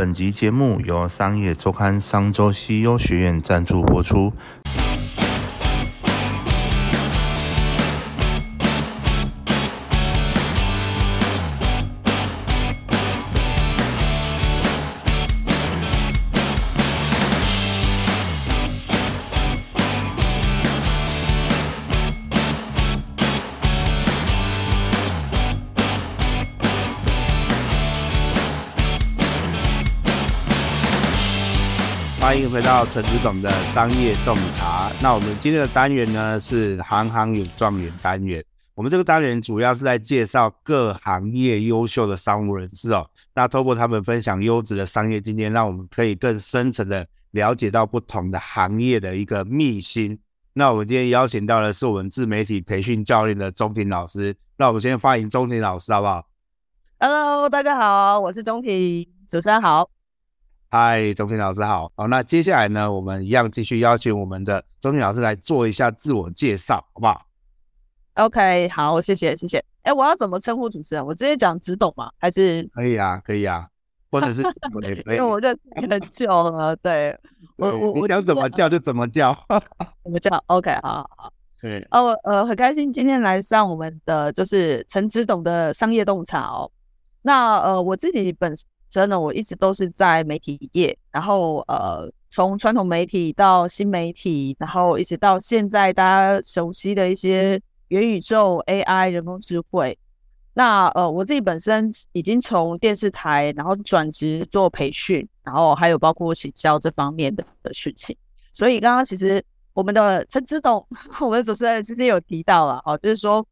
本集节目由商业周刊商周 CEO 学院赞助播出。到陈执董的商业洞察。那我们今天的单元呢，是行行有状元单元。我们这个单元主要是在介绍各行业优秀的商务人士哦。那透过他们分享优质的商业经验，让我们可以更深层的了解到不同的行业的一个秘辛。那我们今天邀请到的是我们自媒体培训教练的钟婷老师。那我们先欢迎钟婷老师，好不好？Hello，大家好，我是钟婷，主持人好。嗨，钟婷老师好。好，那接下来呢，我们一样继续邀请我们的钟婷老师来做一下自我介绍，好不好？OK，好，谢谢，谢谢。哎，我要怎么称呼主持人？我直接讲执董吗？还是可以啊，可以啊，或者是 因为我认识你很久了，对 我我我想怎么叫就怎么叫，怎么叫？OK，好好好。对哦，呃，很开心今天来上我们的就是陈执董的商业洞察哦。那呃，我自己本。真的，我一直都是在媒体业，然后呃，从传统媒体到新媒体，然后一直到现在大家熟悉的一些元宇宙、AI、人工智慧。那呃，我自己本身已经从电视台，然后转职做培训，然后还有包括行销这方面的的事情。所以刚刚其实我们的陈执董，我们的主持人其实有提到了哦，就是说，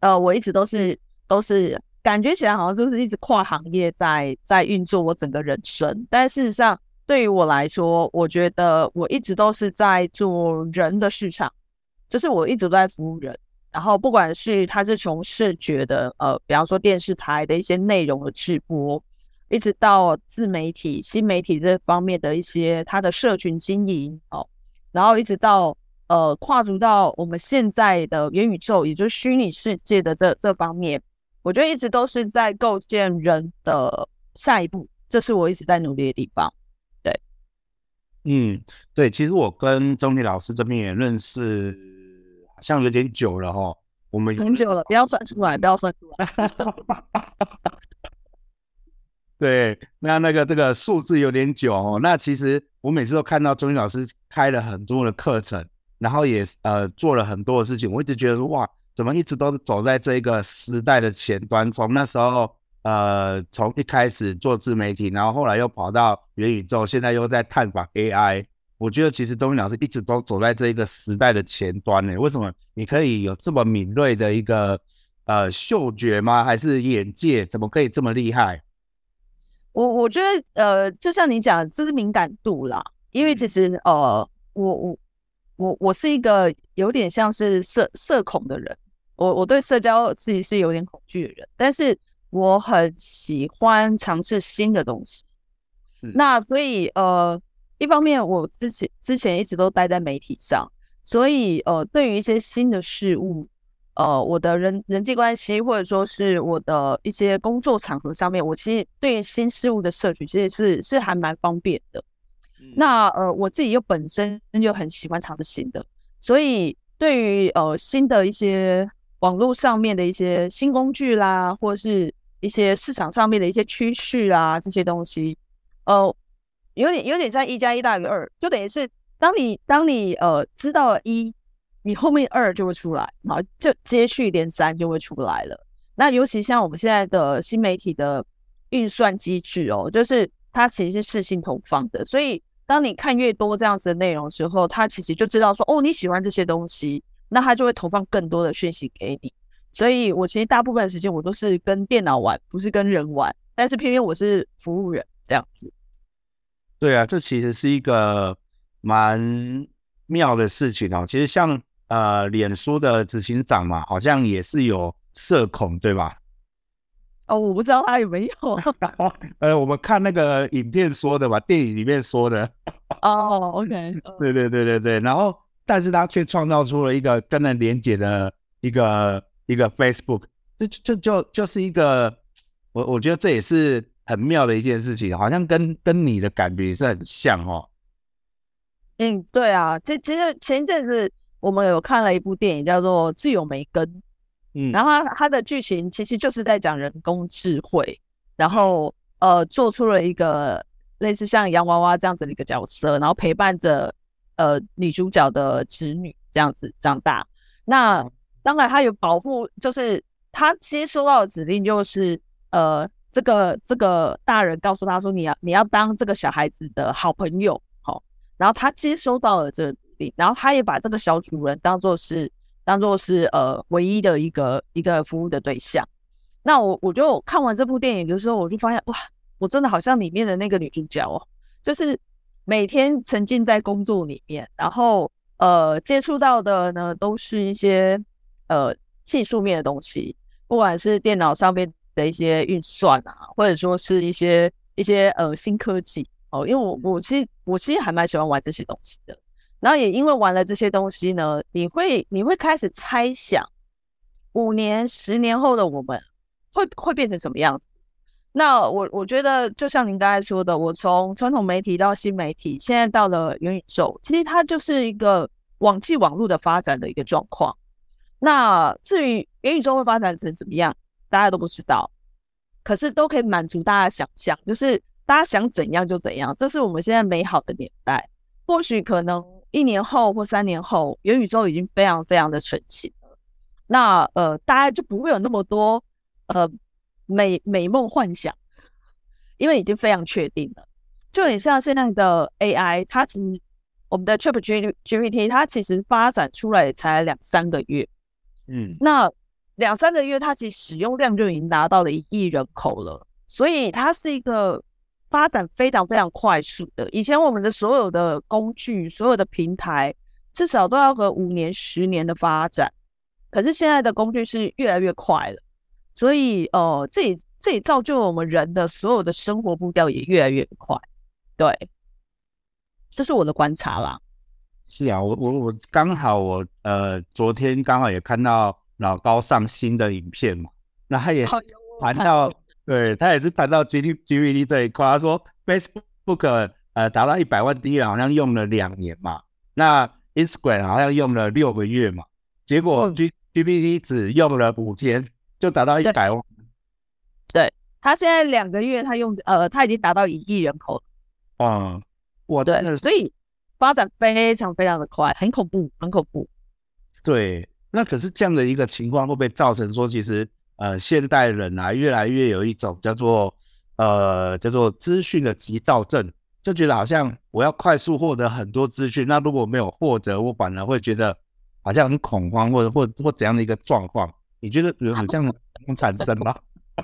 呃，我一直都是都是。感觉起来好像就是一直跨行业在在运作我整个人生，但事实上对于我来说，我觉得我一直都是在做人的市场，就是我一直都在服务人。然后不管是他是从视觉的，呃，比方说电视台的一些内容的直播，一直到自媒体、新媒体这方面的一些他的社群经营哦，然后一直到呃跨足到我们现在的元宇宙，也就是虚拟世界的这这方面。我觉得一直都是在构建人的下一步，这是我一直在努力的地方。对，嗯，对，其实我跟钟丽老师这边也认识，好像有点久了哈。我们很久了，不要算出来，不要算出来。对，那那个这个数字有点久哦。那其实我每次都看到钟丽老师开了很多的课程，然后也呃做了很多的事情，我一直觉得哇。怎么一直都走在这个时代的前端？从那时候，呃，从一开始做自媒体，然后后来又跑到元宇宙，现在又在探访 AI。我觉得其实钟婷老师一直都走在这一个时代的前端呢。为什么你可以有这么敏锐的一个呃嗅觉吗？还是眼界？怎么可以这么厉害？我我觉得呃，就像你讲，这是敏感度啦。因为其实呃，我我我我是一个有点像是社社恐的人。我我对社交自己是有点恐惧的人，但是我很喜欢尝试新的东西。那所以呃，一方面我之前之前一直都待在媒体上，所以呃，对于一些新的事物，呃，我的人人际关系或者说是我的一些工作场合上面，我其实对于新事物的摄取其实是是还蛮方便的。那呃，我自己又本身就很喜欢尝试新的，所以对于呃新的一些。网络上面的一些新工具啦，或者是一些市场上面的一些趋势啊，这些东西，呃，有点有点像一加一大于二，就等于是当你当你呃知道了一，你后面二就会出来，然后就接续连三就会出来了。那尤其像我们现在的新媒体的运算机制哦，就是它其实是视信投放的，所以当你看越多这样子的内容的时候，它其实就知道说哦，你喜欢这些东西。那他就会投放更多的讯息给你，所以我其实大部分的时间我都是跟电脑玩，不是跟人玩。但是偏偏我是服务人这样子。对啊，这其实是一个蛮妙的事情哦。其实像呃，脸书的执行长嘛，好像也是有社恐，对吧？哦，我不知道他有没有。呃，我们看那个影片说的吧，电影里面说的。哦，OK。对对对对对，然后。但是他却创造出了一个跟人连接的一个一个 Facebook，这就就就就是一个，我我觉得这也是很妙的一件事情，好像跟跟你的感觉是很像哦。嗯，对啊，其其实前一阵子我们有看了一部电影，叫做《自由梅根》，嗯，然后它它的剧情其实就是在讲人工智慧，然后呃做出了一个类似像洋娃娃这样子的一个角色，然后陪伴着呃女主角的侄女这样子长大。那当然，他有保护，就是他接收到的指令就是呃。这个这个大人告诉他说：“你要你要当这个小孩子的好朋友，好、哦。”然后他接收到了这个指令，然后他也把这个小主人当做是当做是呃唯一的一个一个服务的对象。那我我就看完这部电影的时候，我就发现哇，我真的好像里面的那个女主角哦，就是每天沉浸在工作里面，然后呃接触到的呢都是一些呃技术面的东西，不管是电脑上面。的一些运算啊，或者说是一些一些呃新科技哦，因为我我其实我其实还蛮喜欢玩这些东西的。然后也因为玩了这些东西呢，你会你会开始猜想五年、十年后的我们会会变成什么样子。那我我觉得就像您刚才说的，我从传统媒体到新媒体，现在到了元宇宙，其实它就是一个网际网络的发展的一个状况。那至于元宇宙会发展成怎么样？大家都不知道，可是都可以满足大家想象，就是大家想怎样就怎样，这是我们现在美好的年代。或许可能一年后或三年后，元宇宙已经非常非常的成型了，那呃，大家就不会有那么多呃美美梦幻想，因为已经非常确定了。就很像现在的 AI，它其实我们的 ChatGPT，它其实发展出来才两三个月，嗯，那。两三个月，它其实使用量就已经达到了一亿人口了，所以它是一个发展非常非常快速的。以前我们的所有的工具、所有的平台，至少都要个五年、十年的发展，可是现在的工具是越来越快了，所以呃，这也这也造就了我们人的所有的生活步调也越来越快。对，这是我的观察啦。是啊，我我我刚好我呃昨天刚好也看到。老高上新的影片嘛，那他也谈到，对他也是谈到 G T G T 这一块，他说 Facebook 呃达到一百万订阅好像用了两年嘛，那 Instagram 好像用了六个月嘛，结果 G G P T 只用了五天就达到一百万。对，对他现在两个月他用呃他已经达到一亿人口了。嗯，我对，所以发展非常非常的快，很恐怖，很恐怖。对。那可是这样的一个情况，会不会造成说，其实呃，现代人啊，越来越有一种叫做呃叫做资讯的急躁症，就觉得好像我要快速获得很多资讯，那如果没有获得，我反而会觉得好像很恐慌，或者或或怎样的一个状况？你觉得有有这样的产生吗？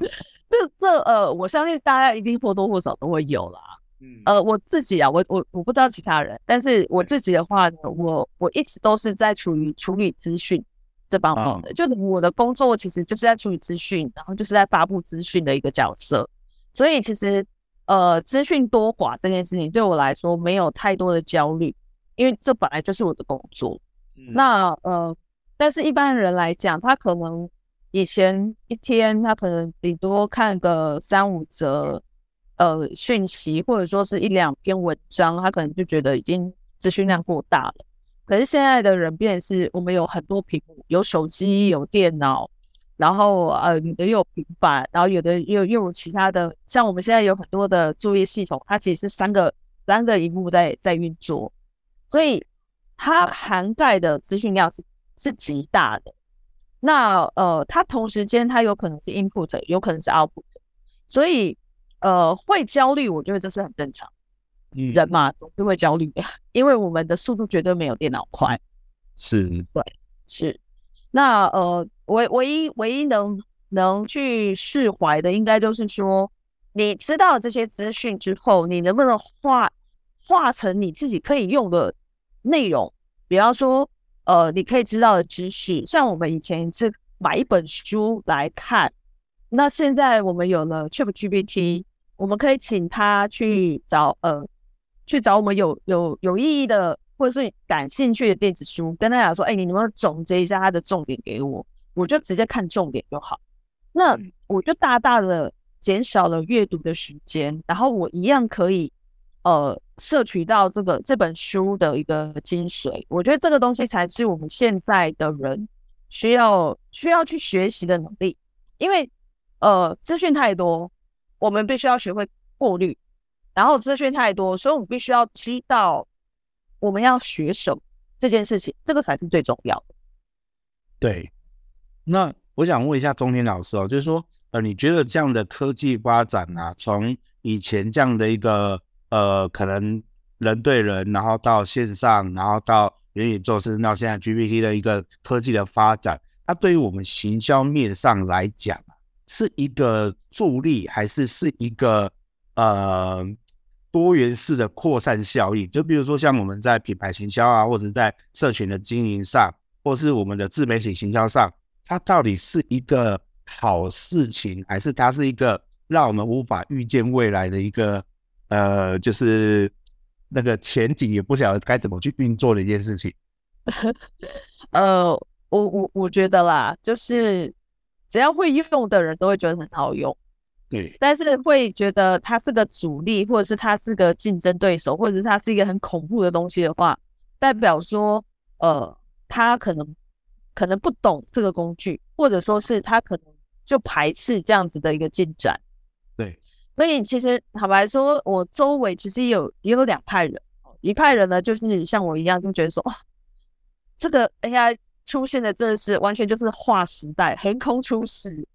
这这呃，我相信大家一定或多或少都会有啦。嗯，呃，我自己啊，我我我不知道其他人，但是我自己的话呢，我我一直都是在处于处理资讯。这方面的，就我的工作其实就是在处理资讯，然后就是在发布资讯的一个角色。所以其实呃，资讯多寡这件事情对我来说没有太多的焦虑，因为这本来就是我的工作。嗯、那呃，但是一般人来讲，他可能以前一天他可能顶多看个三五则呃讯息，或者说是一两篇文章，他可能就觉得已经资讯量过大了。可是现在的人变是，我们有很多屏幕，有手机，有电脑，然后呃，有的又有平板，然后有的又又有其他的，像我们现在有很多的作业系统，它其实是三个三个萤幕在在运作，所以它涵盖的资讯量是是极大的。那呃，它同时间它有可能是 input，有可能是 output，所以呃会焦虑，我觉得这是很正常。人嘛，总是会焦虑，因为我们的速度绝对没有电脑快。是，对，是。那呃，唯唯一唯一能能去释怀的，应该就是说，你知道这些资讯之后，你能不能化化成你自己可以用的内容？比方说，呃，你可以知道的知识，像我们以前是买一本书来看，那现在我们有了 ChatGPT，我们可以请他去找呃。去找我们有有有意义的或者是感兴趣的电子书，跟他讲说：“哎、欸，你能不能总结一下它的重点给我？我就直接看重点就好。”那我就大大的减少了阅读的时间，然后我一样可以呃摄取到这个这本书的一个精髓。我觉得这个东西才是我们现在的人需要需要去学习的能力，因为呃资讯太多，我们必须要学会过滤，然后资讯太多，所以我们必须要知道我们要学什么这件事情，这个才是最重要的。对，那我想问一下钟天老师哦，就是说。呃，你觉得这样的科技发展啊，从以前这样的一个呃，可能人对人，然后到线上，然后到元宇宙，甚至到现在 GPT 的一个科技的发展，它对于我们行销面上来讲，是一个助力，还是是一个呃多元式的扩散效应？就比如说像我们在品牌行销啊，或者在社群的经营上，或是我们的自媒体行销上，它到底是一个？好事情，还是它是一个让我们无法预见未来的一个呃，就是那个前景也不晓得该怎么去运作的一件事情。呃，我我我觉得啦，就是只要会用的人都会觉得很好用，对。但是会觉得它是个阻力，或者是它是个竞争对手，或者是它是一个很恐怖的东西的话，代表说呃，他可能可能不懂这个工具，或者说是他可能。就排斥这样子的一个进展，对，所以其实坦白说，我周围其实也有也有两派人，一派人呢就是像我一样，就觉得说，哇，这个 AI 出现的真的是完全就是划时代，横空出世，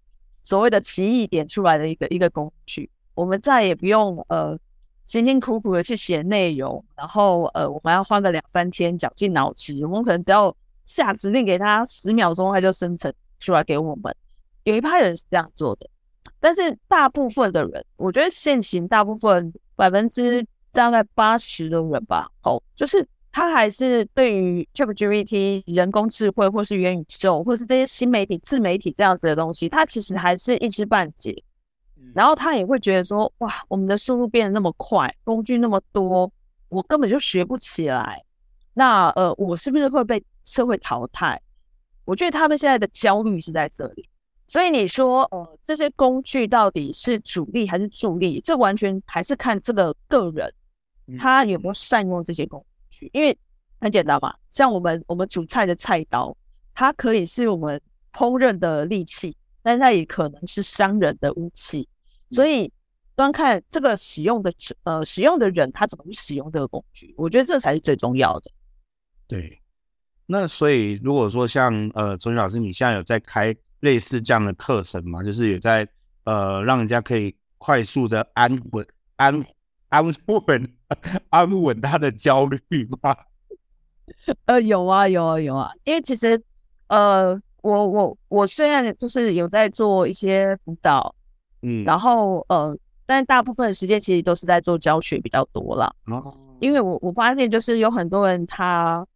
所谓的奇异点出来的一个一个工具，我们再也不用呃辛辛苦苦的去写内容，然后呃我们要花个两三天绞尽脑汁，我们可能只要下指令给他十秒钟，他就生成出来给我们。有一派人是这样做的，但是大部分的人，我觉得现行大部分百分之大概八十的人吧，哦，就是他还是对于 ChatGPT 人工智慧，或是元宇宙，或是这些新媒体、自媒体这样子的东西，他其实还是一知半解。然后他也会觉得说，哇，我们的速度变得那么快，工具那么多，我根本就学不起来。那呃，我是不是会被社会淘汰？我觉得他们现在的焦虑是在这里。所以你说，呃，这些工具到底是主力还是助力？这完全还是看这个个人他有没有善用这些工具。因为很简单嘛，像我们我们煮菜的菜刀，它可以是我们烹饪的利器，但是它也可能是伤人的武器。所以端看这个使用的呃使用的人他怎么去使用这个工具，我觉得这才是最重要的。对，那所以如果说像呃钟老师，你现在有在开类似这样的课程嘛，就是也在呃，让人家可以快速的安稳、安安稳、安稳他的焦虑吗？呃，有啊，有啊，有啊。因为其实呃，我我我虽然就是有在做一些辅导，嗯，然后呃，但大部分的时间其实都是在做教学比较多啦。哦，因为我我发现就是有很多人他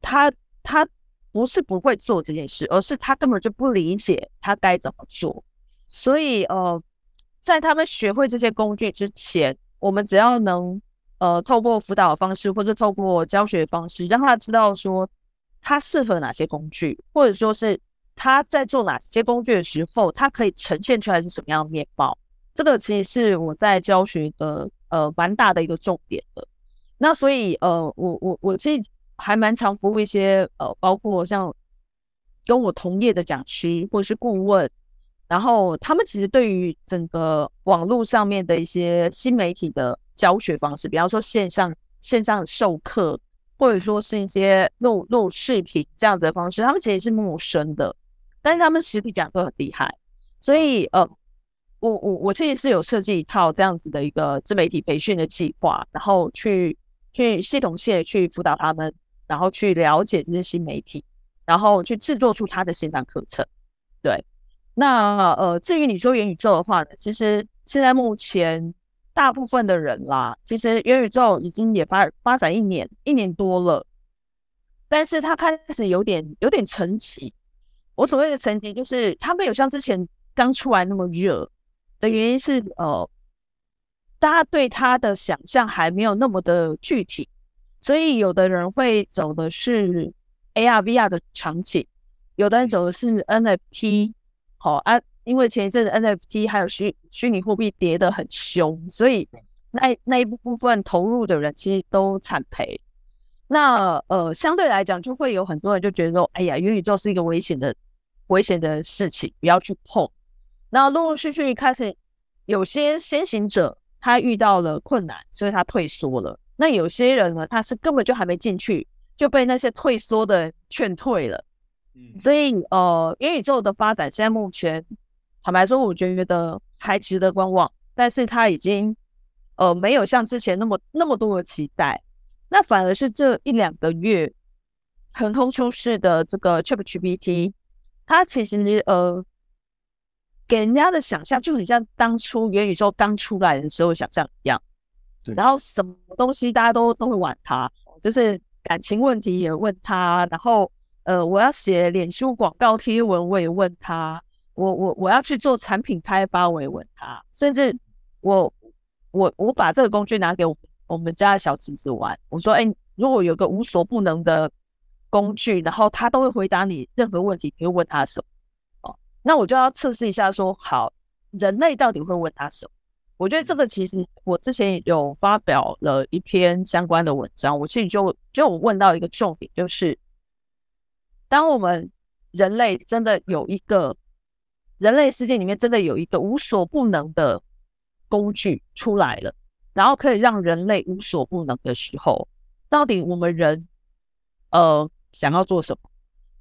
他他。不是不会做这件事，而是他根本就不理解他该怎么做。所以，呃，在他们学会这些工具之前，我们只要能，呃，透过辅导的方式或者透过教学的方式，让他知道说他适合哪些工具，或者说是他在做哪些工具的时候，他可以呈现出来是什么样的面貌。这个其实是我在教学的，呃，蛮大的一个重点的。那所以，呃，我我我其实。还蛮常服务一些呃，包括像跟我同业的讲师或者是顾问，然后他们其实对于整个网络上面的一些新媒体的教学方式，比方说线上线上授课，或者说是一些录录视频这样子的方式，他们其实是陌生的，但是他们实体讲课很厉害，所以呃，我我我其实是有设计一套这样子的一个自媒体培训的计划，然后去去系统性的去辅导他们。然后去了解这些新媒体，然后去制作出他的线上课程。对，那呃，至于你说元宇宙的话呢，其实现在目前大部分的人啦，其实元宇宙已经也发发展一年一年多了，但是他开始有点有点沉寂。我所谓的沉寂，就是他没有像之前刚出来那么热的原因是，呃，大家对他的想象还没有那么的具体。所以，有的人会走的是 AR、VR 的场景，有的人走的是 NFT。好啊，因为前一阵子 NFT 还有虚虚拟货币跌得很凶，所以那那一部分投入的人其实都惨赔。那呃，相对来讲，就会有很多人就觉得说，哎呀，元宇宙是一个危险的危险的事情，不要去碰。那陆陆续续开始有些先行者他遇到了困难，所以他退缩了。那有些人呢，他是根本就还没进去，就被那些退缩的人劝退了。嗯所以呃，元宇宙的发展现在目前，坦白说，我觉得还值得观望，但是他已经呃没有像之前那么那么多的期待。那反而是这一两个月横空出世的这个 ChatGPT，它其实呃给人家的想象就很像当初元宇宙刚出来的时候想象一样。然后什么东西大家都都会玩它，就是感情问题也问它，然后呃我要写脸书广告贴文我也问它，我我我要去做产品开发我也问它，甚至我我我把这个工具拿给我。我们家的小侄子玩，我说：“哎，如果有个无所不能的工具，然后他都会回答你任何问题，你会问他什么？哦，那我就要测试一下，说好，人类到底会问他什么？我觉得这个其实我之前有发表了一篇相关的文章，我其实就就我问到一个重点，就是当我们人类真的有一个人类世界里面真的有一个无所不能的工具出来了。”然后可以让人类无所不能的时候，到底我们人呃想要做什么？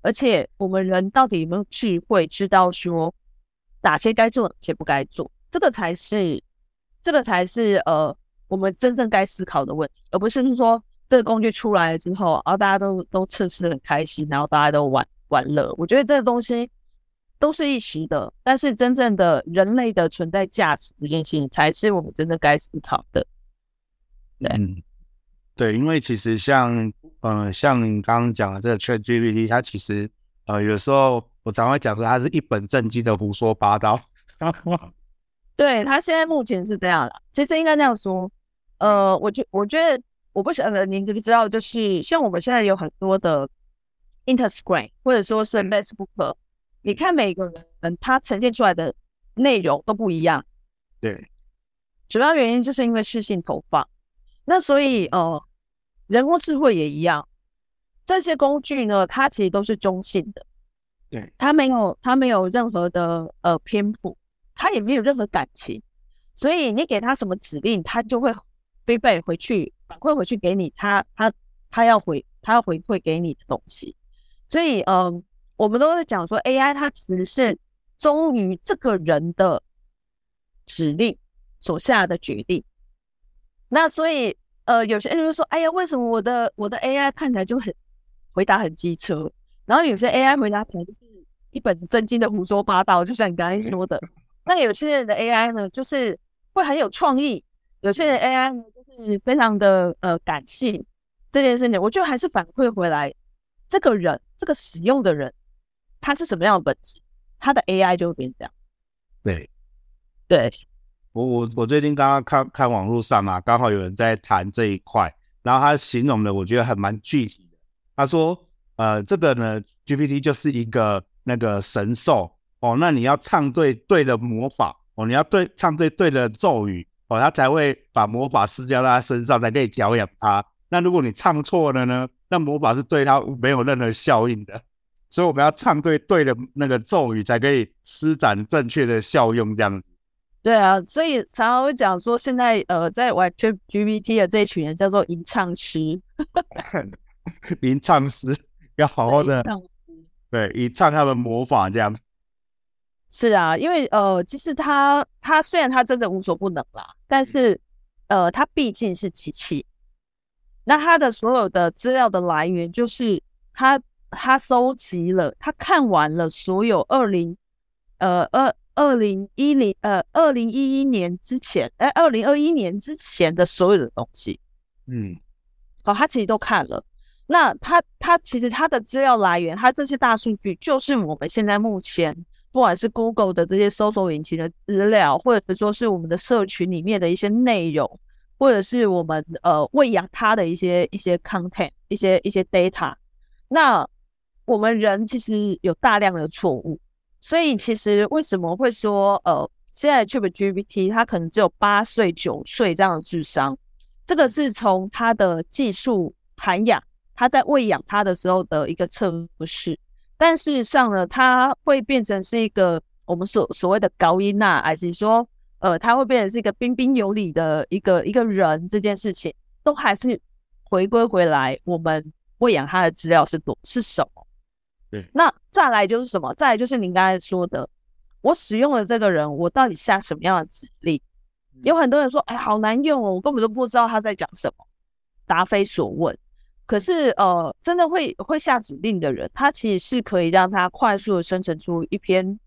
而且我们人到底有没有智慧，知道说哪些该做，哪些不该做？这个才是这个才是呃我们真正该思考的问题，而不是说这个工具出来了之后，然后大家都都测试很开心，然后大家都玩玩乐。我觉得这个东西。都是一时的，但是真正的人类的存在价值这件事情，才是我们真正该思考的。嗯，对，因为其实像，嗯、像你刚刚讲的这个 ChatGPT，它其实，呃，有时候我常会讲说，它是一本正经的胡说八道。对，他现在目前是这样的，其实应该这样说，呃，我觉我觉得，我不晓得您知不知道，就是像我们现在有很多的 Instagram 或者说是 Facebook。你看每个人他呈现出来的内容都不一样，对，主要原因就是因为视性投放。那所以呃，人工智慧也一样，这些工具呢，它其实都是中性的，对，它没有它没有任何的呃偏颇，他也没有任何感情，所以你给他什么指令，他就会 feedback 回去反馈回去给你，他他他要回他要回馈给你的东西，所以嗯。我们都会讲说，AI 它只是忠于这个人的指令所下的决定。那所以，呃，有些人就说，哎呀，为什么我的我的 AI 看起来就很回答很机车，然后有些 AI 回答可能就是一本正经的胡说八道，就像你刚才说的。那有些人的 AI 呢，就是会很有创意；有些人 AI 呢，就是非常的呃感性。这件事情，我就还是反馈回来，这个人，这个使用的人。他是什么样的本质？他的 AI 就会变这样。对，对我我我最近刚刚看看网络上嘛，刚好有人在谈这一块，然后他形容的我觉得还蛮具体的。他说，呃，这个呢，GPT 就是一个那个神兽哦，那你要唱对对的魔法哦，你要对唱对对的咒语哦，他才会把魔法施加在他身上，才可以调养他。那如果你唱错了呢，那魔法是对他没有任何效应的。所以我们要唱对对的那个咒语，才可以施展正确的效用，这样子。对啊，所以常常会讲说，现在呃，在玩 ChatGPT 的这一群人叫做吟唱师。吟唱师要好好的，对，吟唱他的魔法这样。是啊，因为呃，其实他他虽然他真的无所不能啦，但是呃，他毕竟是机器，那他的所有的资料的来源就是他。他收集了，他看完了所有二零呃二二零一零呃二零一一年之前哎二零二一年之前的所有的东西，嗯，好，他其实都看了。那他他其实他的资料来源，他这些大数据就是我们现在目前不管是 Google 的这些搜索引擎的资料，或者说是我们的社群里面的一些内容，或者是我们呃喂养它的一些一些 content 一些一些 data，那。我们人其实有大量的错误，所以其实为什么会说呃，现在 ChatGPT 它可能只有八岁九岁这样的智商，这个是从它的技术涵养，它在喂养它的时候的一个测试。但事实上呢，它会变成是一个我们所所谓的高音呐，还是说呃，它会变成是一个彬彬有礼的一个一个人，这件事情都还是回归回来，我们喂养他的资料是多是什么？对，那再来就是什么？再来就是您刚才说的，我使用了这个人，我到底下什么样的指令？有很多人说，哎，好难用哦，我根本都不知道他在讲什么，答非所问。可是，呃，真的会会下指令的人，他其实是可以让他快速的生成出一篇，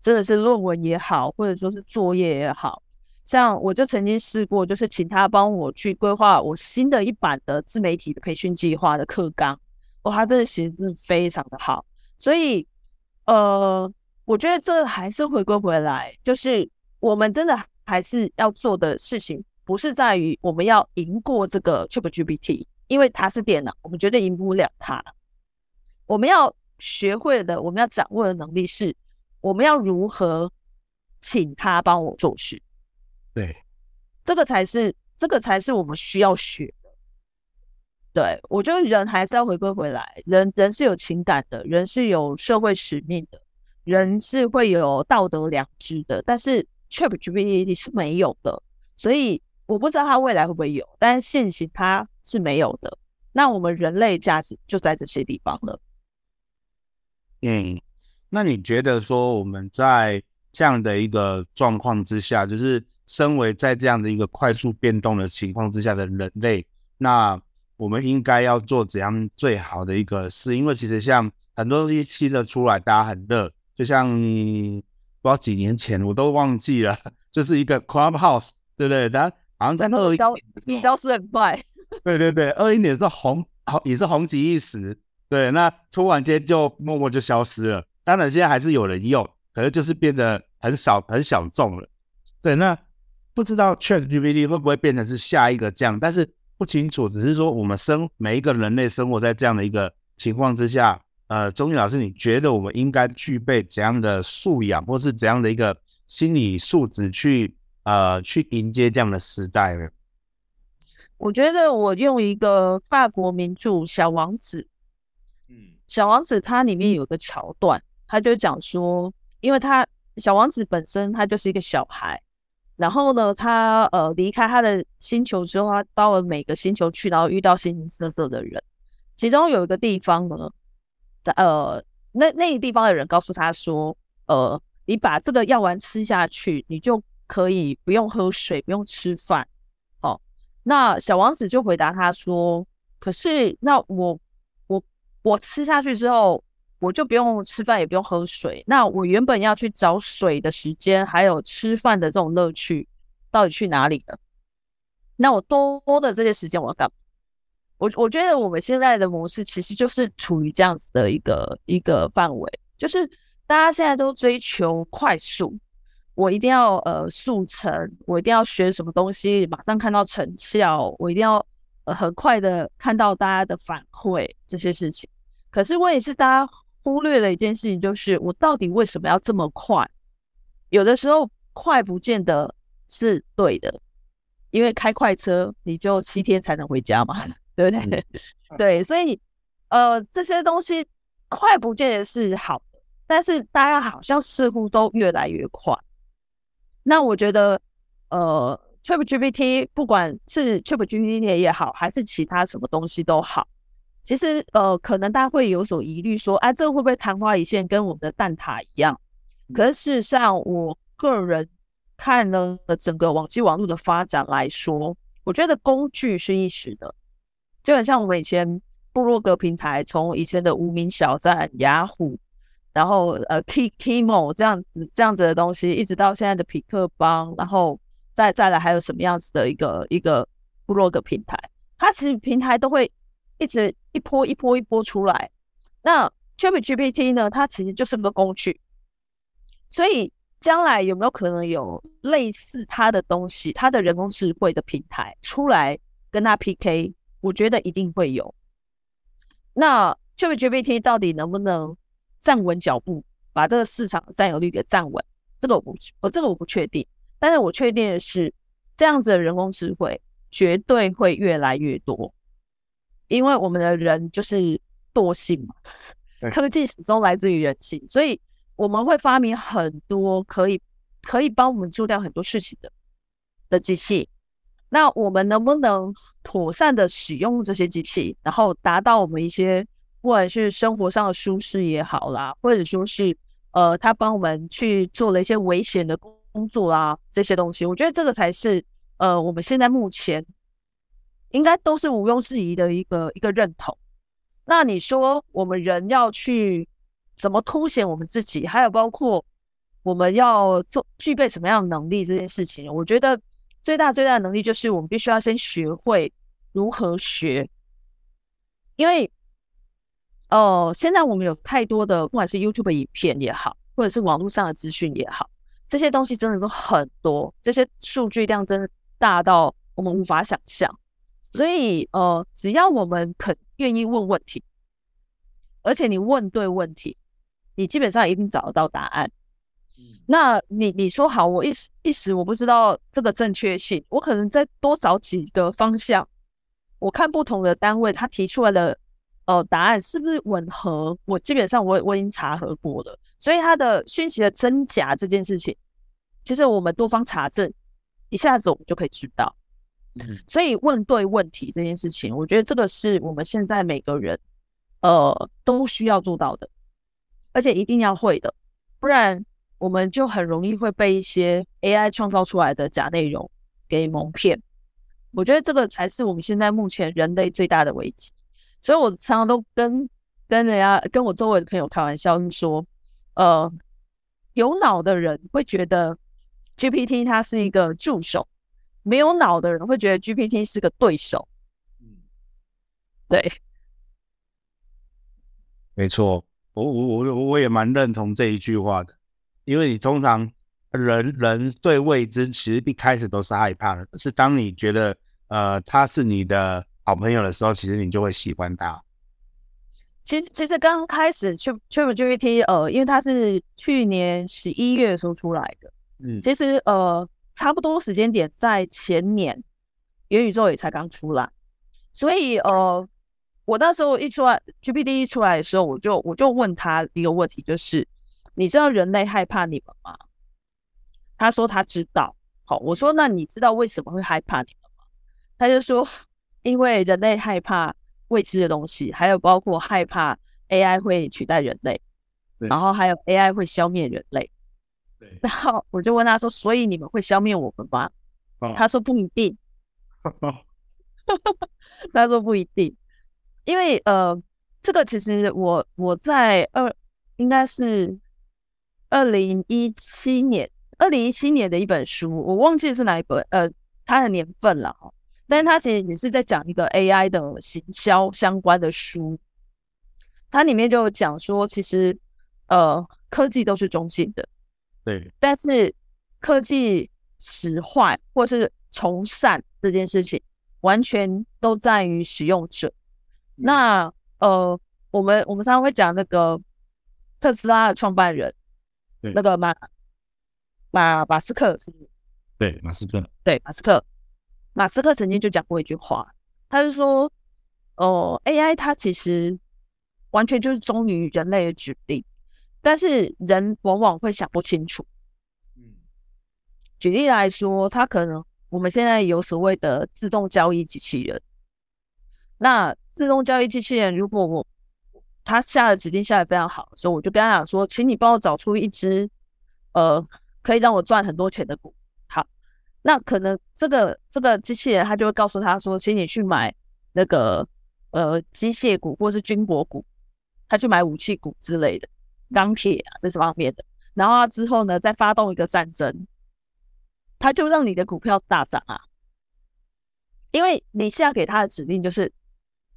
真的是论文也好，或者说是作业也好。像我就曾经试过，就是请他帮我去规划我新的一版的自媒体的培训计划的课纲。哦，他真的写字非常的好。所以，呃，我觉得这还是回归回来，就是我们真的还是要做的事情，不是在于我们要赢过这个 ChatGPT，因为它是电脑，我们绝对赢不了它。我们要学会的，我们要掌握的能力是，我们要如何请他帮我做事。对，这个才是，这个才是我们需要学的。对，我觉得人还是要回归回来，人人是有情感的，人是有社会使命的，人是会有道德良知的。但是 ChatGPT 是没有的，所以我不知道它未来会不会有，但是现行它是没有的。那我们人类价值就在这些地方了。嗯，那你觉得说我们在这样的一个状况之下，就是身为在这样的一个快速变动的情况之下的人类，那我们应该要做怎样最好的一个事？因为其实像很多东西新的出来，大家很热，就像不知道几年前我都忘记了，就是一个 Clubhouse，对不对？大家好像在二一年消失很快，对对对，二一年是红好也是红极一时，对，那突然间就默默就消失了。当然现在还是有人用，可是就是变得很少很小众了。对，那不知道 ChatGPT 会不会变成是下一个这样？但是。不清楚，只是说我们生每一个人类生活在这样的一个情况之下，呃，钟毅老师，你觉得我们应该具备怎样的素养，或是怎样的一个心理素质去呃去迎接这样的时代呢？我觉得我用一个法国名著《小王子》，嗯，《小王子》它里面有个桥段，他就讲说，因为他小王子本身他就是一个小孩。然后呢，他呃离开他的星球之后，他到了每个星球去，然后遇到形形色色的人。其中有一个地方呢，呃，那那个地方的人告诉他说，呃，你把这个药丸吃下去，你就可以不用喝水，不用吃饭。哦，那小王子就回答他说，可是那我我我吃下去之后。我就不用吃饭，也不用喝水。那我原本要去找水的时间，还有吃饭的这种乐趣，到底去哪里了？那我多的这些时间我要干嘛？我我觉得我们现在的模式其实就是处于这样子的一个一个范围，就是大家现在都追求快速，我一定要呃速成，我一定要学什么东西，马上看到成效，我一定要呃很快的看到大家的反馈这些事情。可是问题是大家。忽略了一件事情，就是我到底为什么要这么快？有的时候快不见得是对的，因为开快车你就七天才能回家嘛，对不对？对，所以呃这些东西快不见得是好的，但是大家好像似乎都越来越快。那我觉得呃 ChatGPT 不管是 ChatGPT 也好，还是其他什么东西都好。其实，呃，可能大家会有所疑虑，说，啊，这会不会昙花一现，跟我们的蛋挞一样？可是事实上，我个人看了整个网际网络的发展来说，我觉得工具是一时的，就很像我们以前部落格平台，从以前的无名小站、雅虎，然后呃，Kimo 这样子这样子的东西，一直到现在的匹克邦，然后再再来还有什么样子的一个一个部落格平台，它其实平台都会。一直一波一波一波出来，那 ChatGPT 呢？它其实就是个工具，所以将来有没有可能有类似它的东西，它的人工智慧的平台出来跟它 PK？我觉得一定会有。那 ChatGPT 到底能不能站稳脚步？把这个市场占有率给站稳。这个我不，我这个我不确定。但是我确定的是，这样子的人工智慧绝对会越来越多，因为我们的人就是惰性嘛，科技始终来自于人性，所以我们会发明很多可以可以帮我们做掉很多事情的的机器。那我们能不能妥善的使用这些机器，然后达到我们一些不管是生活上的舒适也好啦，或者说是呃，他帮我们去做了一些危险的工作啦，这些东西，我觉得这个才是呃，我们现在目前应该都是毋庸置疑的一个一个认同。那你说我们人要去怎么凸显我们自己，还有包括我们要做具备什么样的能力这件事情，我觉得。最大最大的能力就是我们必须要先学会如何学，因为哦、呃，现在我们有太多的不管是 YouTube 影片也好，或者是网络上的资讯也好，这些东西真的都很多，这些数据量真的大到我们无法想象。所以呃，只要我们肯愿意问问题，而且你问对问题，你基本上一定找得到答案。那你你说好，我一时一时我不知道这个正确性，我可能再多找几个方向，我看不同的单位他提出来的呃答案是不是吻合，我基本上我我已经查核过了，所以他的讯息的真假这件事情，其实我们多方查证，一下子我们就可以知道。所以问对问题这件事情，我觉得这个是我们现在每个人呃都需要做到的，而且一定要会的，不然。我们就很容易会被一些 AI 创造出来的假内容给蒙骗，我觉得这个才是我们现在目前人类最大的危机。所以我常常都跟跟人家跟我周围的朋友开玩笑，是说，呃，有脑的人会觉得 GPT 它是一个助手，没有脑的人会觉得 GPT 是个对手。嗯，对，没错，我我我我也蛮认同这一句话的。因为你通常人人对未知其实一开始都是害怕的，是当你觉得呃他是你的好朋友的时候，其实你就会喜欢他。其实其实刚开始 ChatGPT 呃，因为它是去年十一月的时候出来的，嗯，其实呃差不多时间点在前年元宇宙也才刚出来，所以呃我那时候一出来 GPT 一出来的时候，我就我就问他一个问题，就是。你知道人类害怕你们吗？他说他知道。好，我说那你知道为什么会害怕你们吗？他就说，因为人类害怕未知的东西，还有包括害怕 AI 会取代人类，然后还有 AI 会消灭人类。对。然后我就问他说，所以你们会消灭我们吗？他说不一定。他说不一定，因为呃，这个其实我我在二应该是。二零一七年，二零一七年的一本书，我忘记是哪一本，呃，它的年份了哈。但是它其实也是在讲一个 AI 的行销相关的书，它里面就讲说，其实呃，科技都是中性的，对，但是科技使坏或是从善这件事情，完全都在于使用者。嗯、那呃，我们我们常常会讲那个特斯拉的创办人。那个马马马斯克是不是？对，马斯克。对，马斯克。马斯克曾经就讲过一句话，他就说：“哦，AI 它其实完全就是忠于人类的指令，但是人往往会想不清楚。”嗯。举例来说，他可能我们现在有所谓的自动交易机器人，那自动交易机器人如果我他下的指令下的非常好，所以我就跟他讲说，请你帮我找出一只，呃，可以让我赚很多钱的股。那可能这个这个机器人他就会告诉他说，请你去买那个呃机械股或是军火股，他去买武器股之类的，钢铁啊这些方面的。然后他之后呢，再发动一个战争，他就让你的股票大涨啊，因为你下给他的指令就是，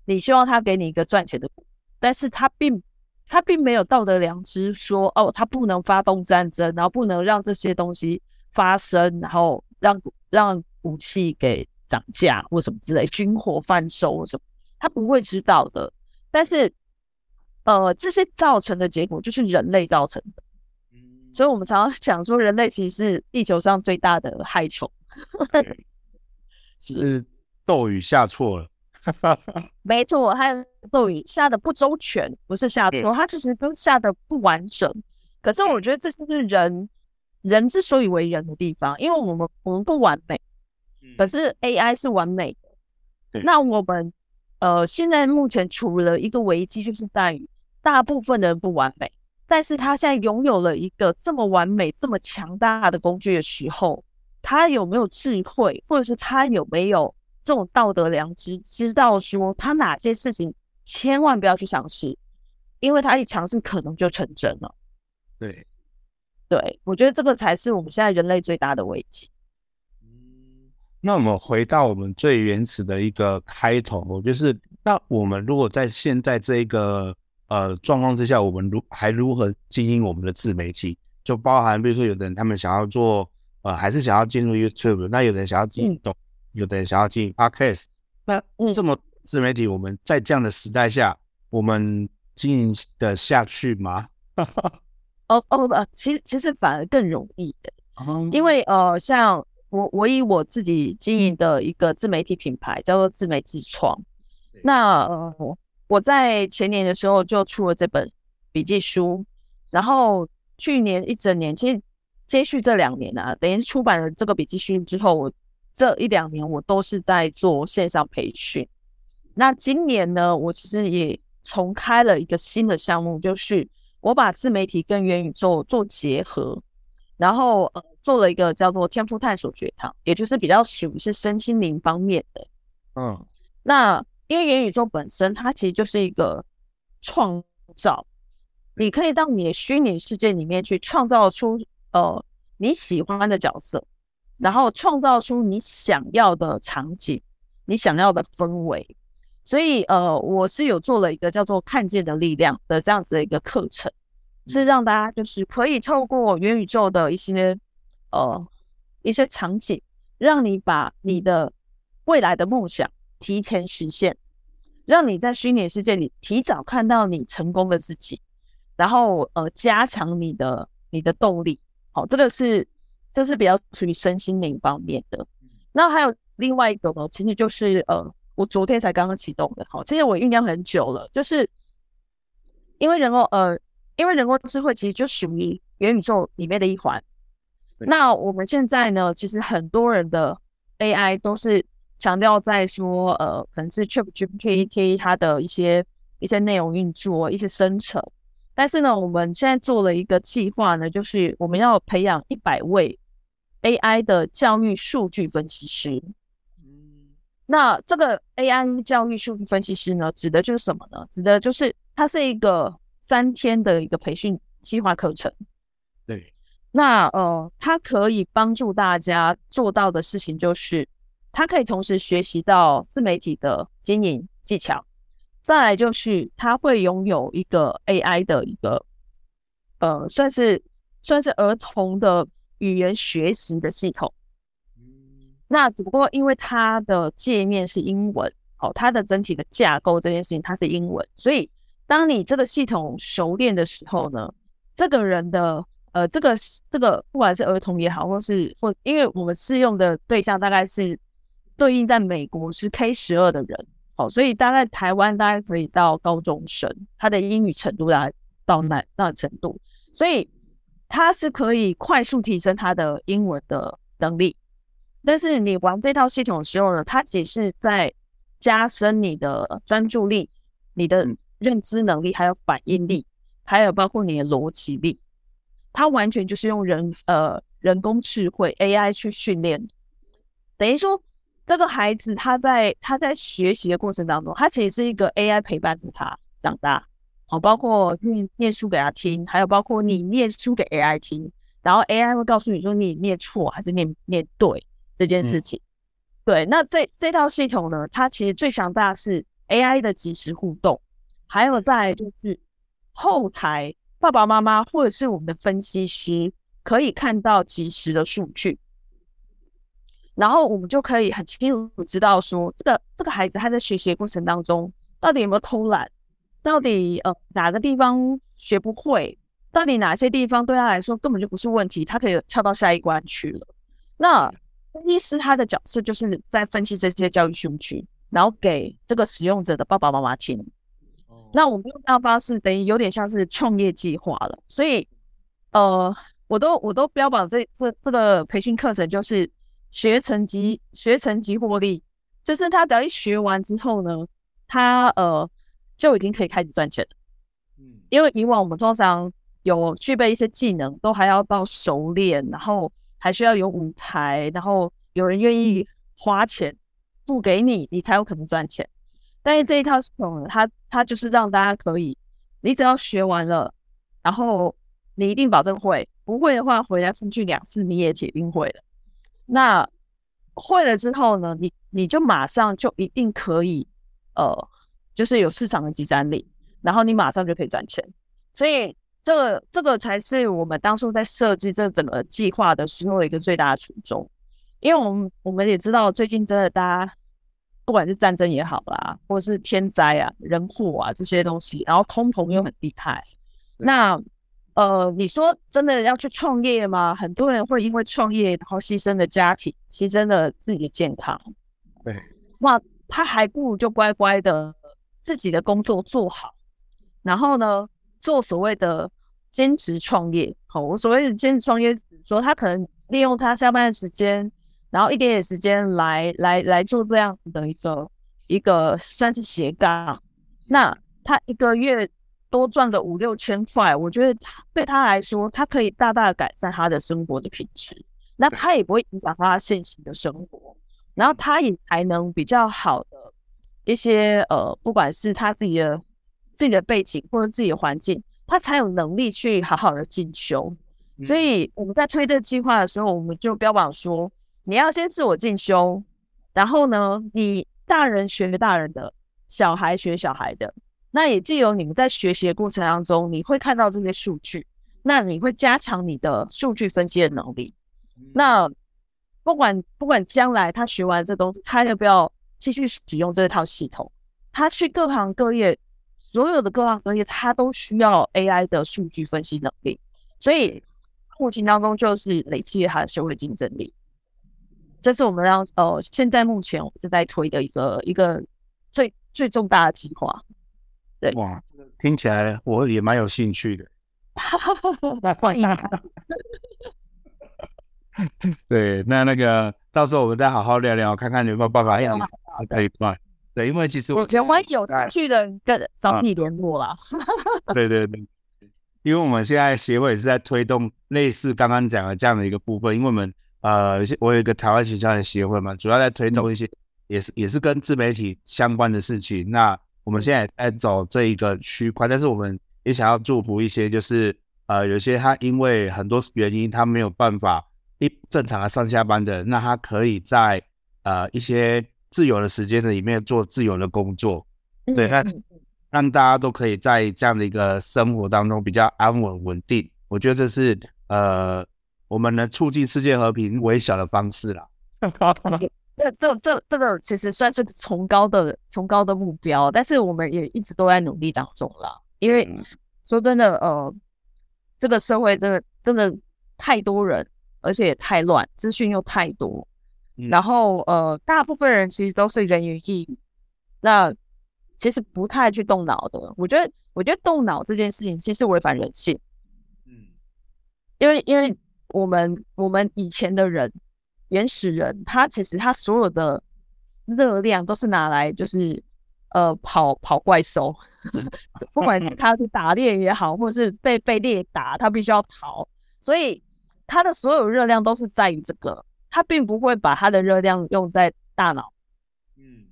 你希望他给你一个赚钱的股。但是他并他并没有道德良知，说哦，他不能发动战争，然后不能让这些东西发生，然后让让武器给涨价或什么之类，军火贩售或什么，他不会知道的。但是呃，这些造成的结果就是人类造成的。所以我们常常讲说，人类其实是地球上最大的害虫。是咒语下错了。没错，他咒语下的不周全，不是下错，他其实都下的不完整。可是我觉得这就是人，人之所以为人的地方，因为我们我们不完美，可是 AI 是完美的。那我们呃，现在目前处了一个危机，就是在于大部分的人不完美。但是他现在拥有了一个这么完美、这么强大的工具的时候，他有没有智慧，或者是他有没有这种道德良知，知道说他哪些事情千万不要去尝试，因为他一尝试可能就成真了。对，对，我觉得这个才是我们现在人类最大的危机。嗯，那我们回到我们最原始的一个开头，就是那我们如果在现在这一个。呃，状况之下，我们如还如何经营我们的自媒体？就包含，比如说，有的人他们想要做，呃，还是想要进入 YouTube，那有的人想要进抖，有的人想要进 Podcast。那这么自媒体，我们在这样的时代下，我们经营的下去吗？哦哦呃，其实其实反而更容易的，因为呃，像我我以我自己经营的一个自媒体品牌叫做自媒体创，那呃。我在前年的时候就出了这本笔记书，然后去年一整年，其实接续这两年啊，等于出版了这个笔记书之后，我这一两年我都是在做线上培训。那今年呢，我其实也重开了一个新的项目，就是我把自媒体跟元宇宙做结合，然后呃做了一个叫做天赋探索学堂，也就是比较属于是身心灵方面的。嗯，那。因为元宇宙本身，它其实就是一个创造，你可以到你的虚拟世界里面去创造出呃你喜欢的角色，然后创造出你想要的场景，你想要的氛围。所以呃，我是有做了一个叫做“看见的力量”的这样子的一个课程，是让大家就是可以透过元宇宙的一些呃一些场景，让你把你的未来的梦想提前实现。让你在虚拟世界里提早看到你成功的自己，然后呃加强你的你的动力。好，这个是这是比较属于身心灵方面的。那还有另外一个呢，其实就是呃我昨天才刚刚启动的。好，其实我酝酿很久了，就是因为人工呃因为人工智慧其实就属于元宇宙里面的一环。那我们现在呢，其实很多人的 AI 都是。强调在说，呃，可能是 ChatGPT 它的一些一些内容运作、一些生成，但是呢，我们现在做了一个计划呢，就是我们要培养一百位 AI 的教育数据分析师。嗯，那这个 AI 教育数据分析师呢，指的就是什么呢？指的就是它是一个三天的一个培训计划课程。对，那呃，它可以帮助大家做到的事情就是。它可以同时学习到自媒体的经营技巧，再来就是它会拥有一个 AI 的一个呃，算是算是儿童的语言学习的系统。那只不过因为它的界面是英文，哦，它的整体的架构这件事情它是英文，所以当你这个系统熟练的时候呢，这个人的呃，这个这个不管是儿童也好，或是或因为我们适用的对象大概是。对应在美国是 K 十二的人，好，所以大概台湾大概可以到高中生，他的英语程度大概到那那程度，所以他是可以快速提升他的英文的能力。但是你玩这套系统的时候呢，它只是在加深你的专注力、你的认知能力，还有反应力，还有包括你的逻辑力，它完全就是用人呃人工智慧 AI 去训练，等于说。这个孩子他在他在学习的过程当中，他其实是一个 AI 陪伴着他长大，好，包括念念书给他听，还有包括你念书给 AI 听，然后 AI 会告诉你说你念错还是念念对这件事情。嗯、对，那这这套系统呢，它其实最强大是 AI 的即时互动，还有在就是后台爸爸妈妈或者是我们的分析师可以看到即时的数据。然后我们就可以很清楚知道说，这个这个孩子他在学习的过程当中，到底有没有偷懒，到底呃哪个地方学不会，到底哪些地方对他来说根本就不是问题，他可以跳到下一关去了。那分析师他的角色就是在分析这些教育数据，然后给这个使用者的爸爸妈妈听。那我们用这样方式等于有点像是创业计划了，所以呃，我都我都标榜这这这个培训课程就是学成即学成即获利，就是他只要一学完之后呢，他呃就已经可以开始赚钱了。嗯，因为以往我们通常有具备一些技能，都还要到熟练，然后还需要有舞台，然后有人愿意花钱付给你，你才有可能赚钱。但是这一套系统，它它就是让大家可以，你只要学完了，然后你一定保证会，不会的话回来复训两次你也铁定会了。那会了之后呢，你你就马上就一定可以，呃，就是有市场的集战力，然后你马上就可以赚钱。所以这个这个才是我们当初在设计这整个计划的时候一个最大的初衷，因为我们我们也知道最近真的大家。不管是战争也好啦，或者是天灾啊、人祸啊这些东西，然后通膨又很厉害，那呃，你说真的要去创业吗？很多人会因为创业，然后牺牲了家庭，牺牲了自己的健康。对，那他还不如就乖乖的自己的工作做好，然后呢，做所谓的兼职创业。好，我所谓的兼职创业，说他可能利用他下班的时间。然后一点点时间来来来做这样子的一个一个算是斜杠，那他一个月多赚个五六千块，我觉得对他来说，他可以大大改善他的生活的品质，那他也不会影响他现行的生活，然后他也才能比较好的一些呃，不管是他自己的自己的背景或者自己的环境，他才有能力去好好的进修。所以我们在推这个计划的时候，我们就标榜说。你要先自我进修，然后呢，你大人学大人的，小孩学小孩的。那也既有你们在学习的过程当中，你会看到这些数据，那你会加强你的数据分析的能力。那不管不管将来他学完这东西，他要不要继续使用这套系统？他去各行各业，所有的各行各业，它都需要 AI 的数据分析能力。所以过程当中就是累积了他的社会竞争力。这是我们要呃，现在目前我们正在推的一个一个最最重大的计划。对，哇，听起来我也蛮有兴趣的。那欢迎。对，那那个到时候我们再好好聊聊，看看有没有办法一起可以办。对，因为其实我觉得万一有兴趣的人跟找你联络啦。对对对，因为我们现在协会是在推动类似刚刚讲的这样的一个部分，因为我们。呃，我有一个台湾学校的协会嘛，主要在推动一些也是也是跟自媒体相关的事情。那我们现在在走这一个区块，但是我们也想要祝福一些，就是呃，有些他因为很多原因，他没有办法一正常的上下班的，那他可以在呃一些自由的时间里面做自由的工作，对，那让大家都可以在这样的一个生活当中比较安稳稳定。我觉得这是呃。我们能促进世界和平微小的方式啦。这这这这个其实算是崇高的崇高的目标，但是我们也一直都在努力当中啦。因为说真的，呃，这个社会真的真的太多人，而且也太乱，资讯又太多，然后呃，大部分人其实都是人云亦云，那其实不太去动脑的。我觉得，我觉得动脑这件事情其实违反人性。嗯，因为因为。我们我们以前的人，原始人，他其实他所有的热量都是拿来就是呃跑跑怪兽，不管是 他是打猎也好，或者是被被猎打，他必须要逃，所以他的所有热量都是在于这个，他并不会把它的热量用在大脑。嗯，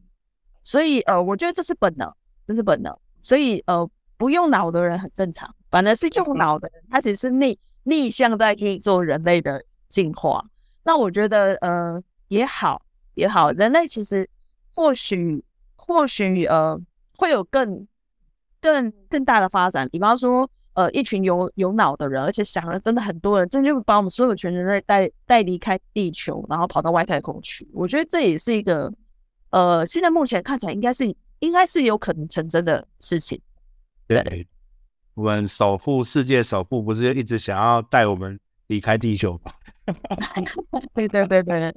所以呃，我觉得这是本能，这是本能，所以呃，不用脑的人很正常，反而是用脑的人，他其实是逆。逆向在去做人类的进化，那我觉得呃也好也好，人类其实或许或许呃会有更更更大的发展，比方说呃一群有有脑的人，而且想了真的很多人，真的就把我们所有全人类带带离开地球，然后跑到外太空去。我觉得这也是一个呃现在目前看起来应该是应该是有可能成真的事情。对，我们守护世界守护不是一直想要带我们离开地球吗？对 对对对对对，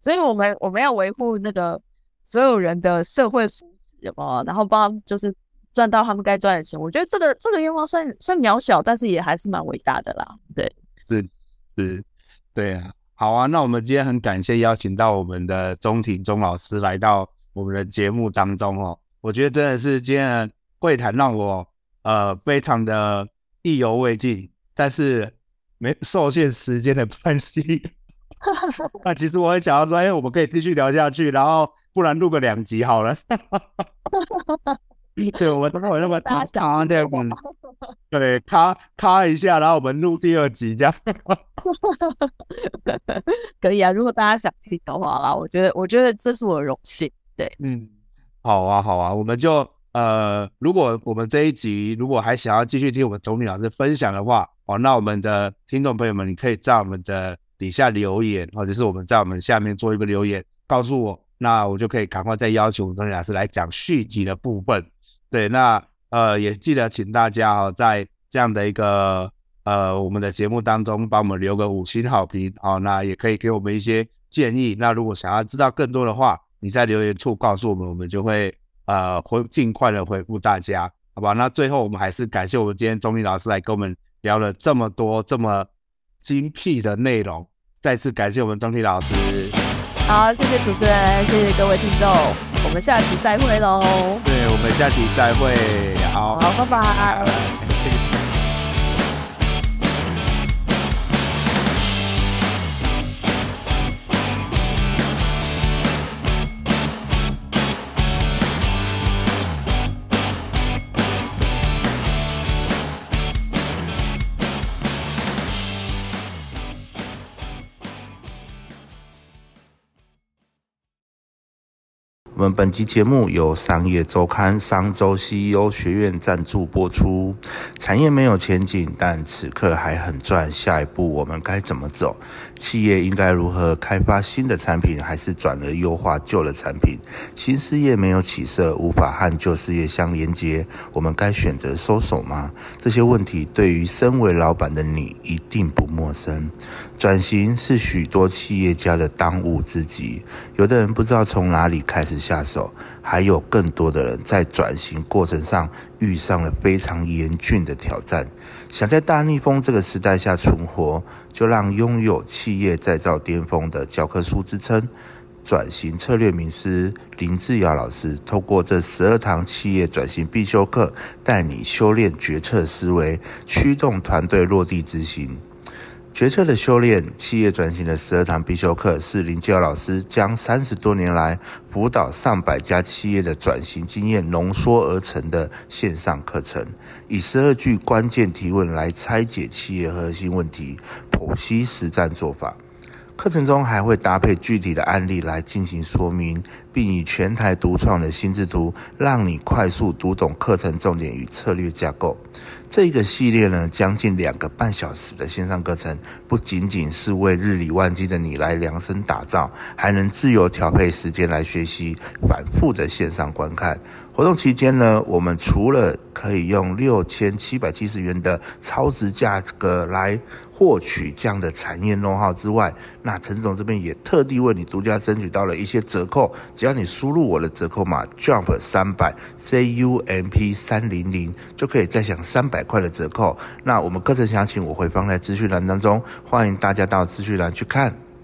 所以我们我们要维护那个所有人的社会福祉嘛，然后帮就是赚到他们该赚的钱。我觉得这个这个愿望算算渺小，但是也还是蛮伟大的啦。对，是是，对啊，好啊。那我们今天很感谢邀请到我们的钟庭钟老师来到我们的节目当中哦。我觉得真的是今天会谈让我呃非常的意犹未尽，但是。没受限时间的关系，那其实我很想要说，哎，我们可以继续聊下去，然后不然录个两集好了。对，我们等会那么卡卡这样，对，咔咔一下，然后我们录第二集这样。可以啊，如果大家想听的话啦，我觉得，我觉得这是我的荣幸。对，嗯，好啊，好啊，我们就呃，如果我们这一集如果还想要继续听我们总理老师分享的话。哦，那我们的听众朋友们，你可以在我们的底下留言，或者是我们在我们下面做一个留言，告诉我，那我就可以赶快再邀请我们钟庭老师来讲续集的部分。对，那呃也记得请大家哦，在这样的一个呃我们的节目当中，帮我们留个五星好评哦，那也可以给我们一些建议。那如果想要知道更多的话，你在留言处告诉我们，我们就会呃回尽快的回复大家，好吧？那最后我们还是感谢我们今天钟庭老师来跟我们。聊了这么多这么精辟的内容，再次感谢我们钟庭老师。好，谢谢主持人，谢谢各位听众，我们下期再会喽。对，我们下期再会。好，好，拜拜。拜拜。们本集节目由商业周刊商周 CEO 学院赞助播出。产业没有前景，但此刻还很赚。下一步我们该怎么走？企业应该如何开发新的产品，还是转而优化旧的产品？新事业没有起色，无法和旧事业相连接，我们该选择收手吗？这些问题对于身为老板的你一定不陌生。转型是许多企业家的当务之急，有的人不知道从哪里开始下手，还有更多的人在转型过程上遇上了非常严峻的挑战。想在大逆风这个时代下存活，就让拥有企业再造巅峰的教科书之称，转型策略名师林志尧老师，透过这十二堂企业转型必修课，带你修炼决策思维，驱动团队落地执行。决策的修炼，企业转型的十二堂必修课，是林致尧老师将三十多年来辅导上百家企业的转型经验浓缩而成的线上课程，以十二句关键提问来拆解企业核心问题，剖析实战做法。课程中还会搭配具体的案例来进行说明，并以全台独创的心智图，让你快速读懂课程重点与策略架构。这个系列呢，将近两个半小时的线上课程，不仅仅是为日理万机的你来量身打造，还能自由调配时间来学习，反复的线上观看。活动期间呢，我们除了可以用六千七百七十元的超值价格来获取这样的产业 No 号之外，那陈总这边也特地为你独家争取到了一些折扣，只要你输入我的折扣码 jump 三百 C U M P 三零零，就可以再享三百块的折扣。那我们课程详情我会放在资讯栏当中，欢迎大家到资讯栏去看。